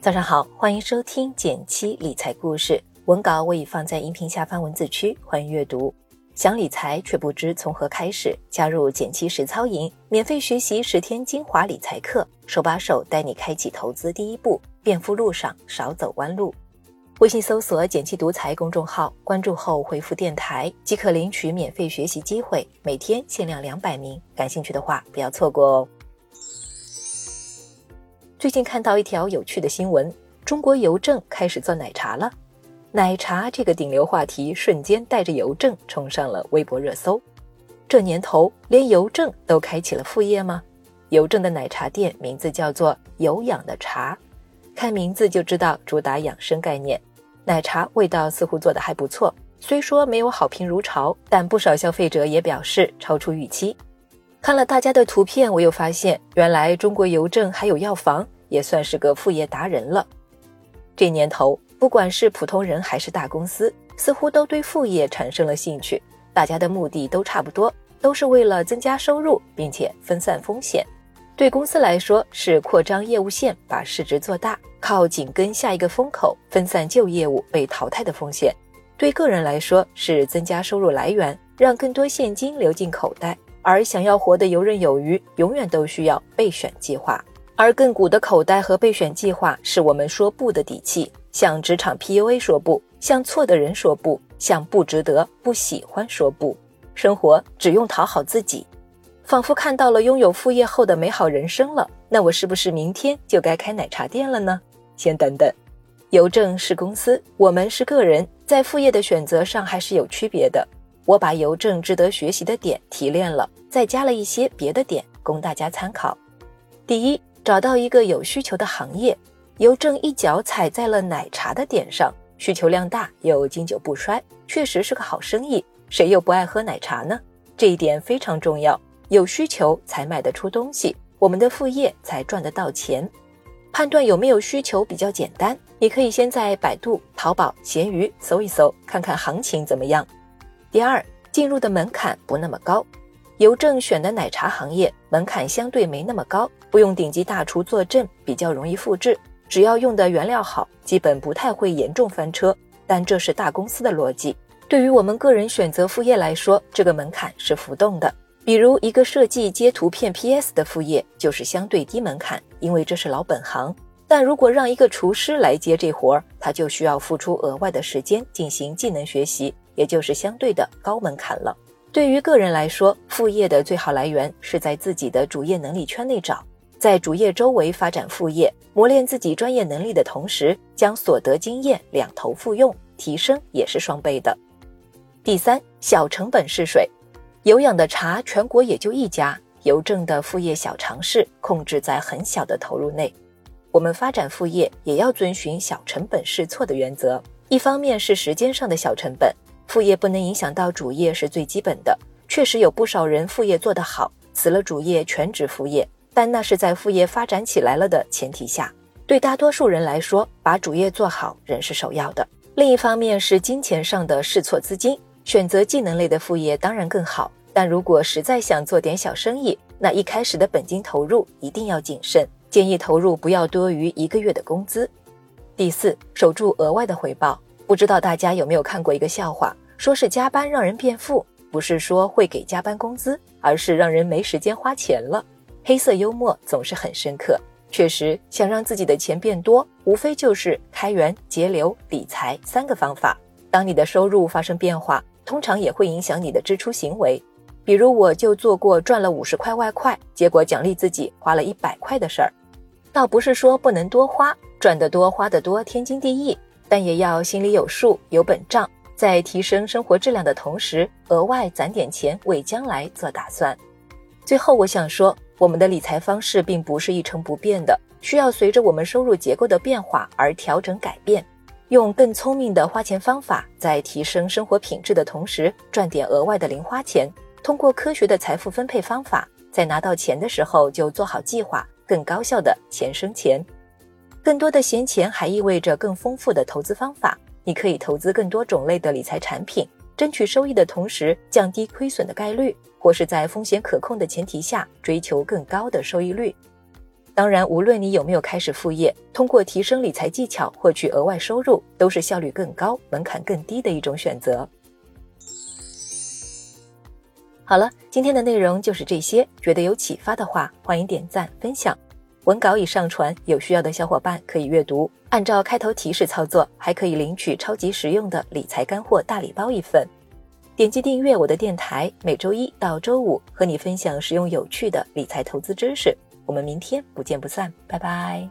早上好，欢迎收听减七理财故事，文稿我已放在音频下方文字区，欢迎阅读。想理财却不知从何开始，加入减七实操营，免费学习十天精华理财课，手把手带你开启投资第一步，变富路上少走弯路。微信搜索“减七独裁公众号，关注后回复“电台”即可领取免费学习机会，每天限量两百名，感兴趣的话不要错过哦。最近看到一条有趣的新闻：中国邮政开始做奶茶了。奶茶这个顶流话题瞬间带着邮政冲上了微博热搜。这年头，连邮政都开启了副业吗？邮政的奶茶店名字叫做“有氧的茶”，看名字就知道主打养生概念。奶茶味道似乎做得还不错，虽说没有好评如潮，但不少消费者也表示超出预期。看了大家的图片，我又发现，原来中国邮政还有药房，也算是个副业达人了。这年头，不管是普通人还是大公司，似乎都对副业产生了兴趣。大家的目的都差不多，都是为了增加收入，并且分散风险。对公司来说，是扩张业务线，把市值做大，靠紧跟下一个风口，分散旧业务被淘汰的风险；对个人来说，是增加收入来源，让更多现金流进口袋。而想要活得游刃有余，永远都需要备选计划。而更鼓的口袋和备选计划，是我们说不的底气。向职场 PUA 说不，向错的人说不，向不值得、不喜欢说不。生活只用讨好自己，仿佛看到了拥有副业后的美好人生了。那我是不是明天就该开奶茶店了呢？先等等。邮政是公司，我们是个人，在副业的选择上还是有区别的。我把邮政值得学习的点提炼了，再加了一些别的点供大家参考。第一，找到一个有需求的行业，邮政一脚踩在了奶茶的点上，需求量大又经久不衰，确实是个好生意。谁又不爱喝奶茶呢？这一点非常重要，有需求才卖得出东西，我们的副业才赚得到钱。判断有没有需求比较简单，你可以先在百度、淘宝、闲鱼搜一搜，看看行情怎么样。第二，进入的门槛不那么高，邮政选的奶茶行业门槛相对没那么高，不用顶级大厨坐镇，比较容易复制，只要用的原料好，基本不太会严重翻车。但这是大公司的逻辑，对于我们个人选择副业来说，这个门槛是浮动的。比如一个设计接图片 PS 的副业就是相对低门槛，因为这是老本行。但如果让一个厨师来接这活儿，他就需要付出额外的时间进行技能学习。也就是相对的高门槛了。对于个人来说，副业的最好来源是在自己的主业能力圈内找，在主业周围发展副业，磨练自己专业能力的同时，将所得经验两头复用，提升也是双倍的。第三，小成本试水，有氧的茶全国也就一家，邮政的副业小尝试控制在很小的投入内。我们发展副业也要遵循小成本试错的原则，一方面是时间上的小成本。副业不能影响到主业是最基本的。确实有不少人副业做得好，辞了主业全职副业，但那是在副业发展起来了的前提下。对大多数人来说，把主业做好仍是首要的。另一方面是金钱上的试错资金，选择技能类的副业当然更好。但如果实在想做点小生意，那一开始的本金投入一定要谨慎，建议投入不要多于一个月的工资。第四，守住额外的回报。不知道大家有没有看过一个笑话，说是加班让人变富，不是说会给加班工资，而是让人没时间花钱了。黑色幽默总是很深刻，确实想让自己的钱变多，无非就是开源节流、理财三个方法。当你的收入发生变化，通常也会影响你的支出行为。比如我就做过赚了五十块外快，结果奖励自己花了一百块的事儿。倒不是说不能多花，赚得多花得多天经地义。但也要心里有数、有本账，在提升生活质量的同时，额外攒点钱为将来做打算。最后，我想说，我们的理财方式并不是一成不变的，需要随着我们收入结构的变化而调整改变。用更聪明的花钱方法，在提升生活品质的同时，赚点额外的零花钱。通过科学的财富分配方法，在拿到钱的时候就做好计划，更高效的钱生钱。更多的闲钱还意味着更丰富的投资方法。你可以投资更多种类的理财产品，争取收益的同时降低亏损的概率，或是在风险可控的前提下追求更高的收益率。当然，无论你有没有开始副业，通过提升理财技巧获取额外收入，都是效率更高、门槛更低的一种选择。好了，今天的内容就是这些。觉得有启发的话，欢迎点赞分享。文稿已上传，有需要的小伙伴可以阅读，按照开头提示操作，还可以领取超级实用的理财干货大礼包一份。点击订阅我的电台，每周一到周五和你分享实用有趣的理财投资知识。我们明天不见不散，拜拜。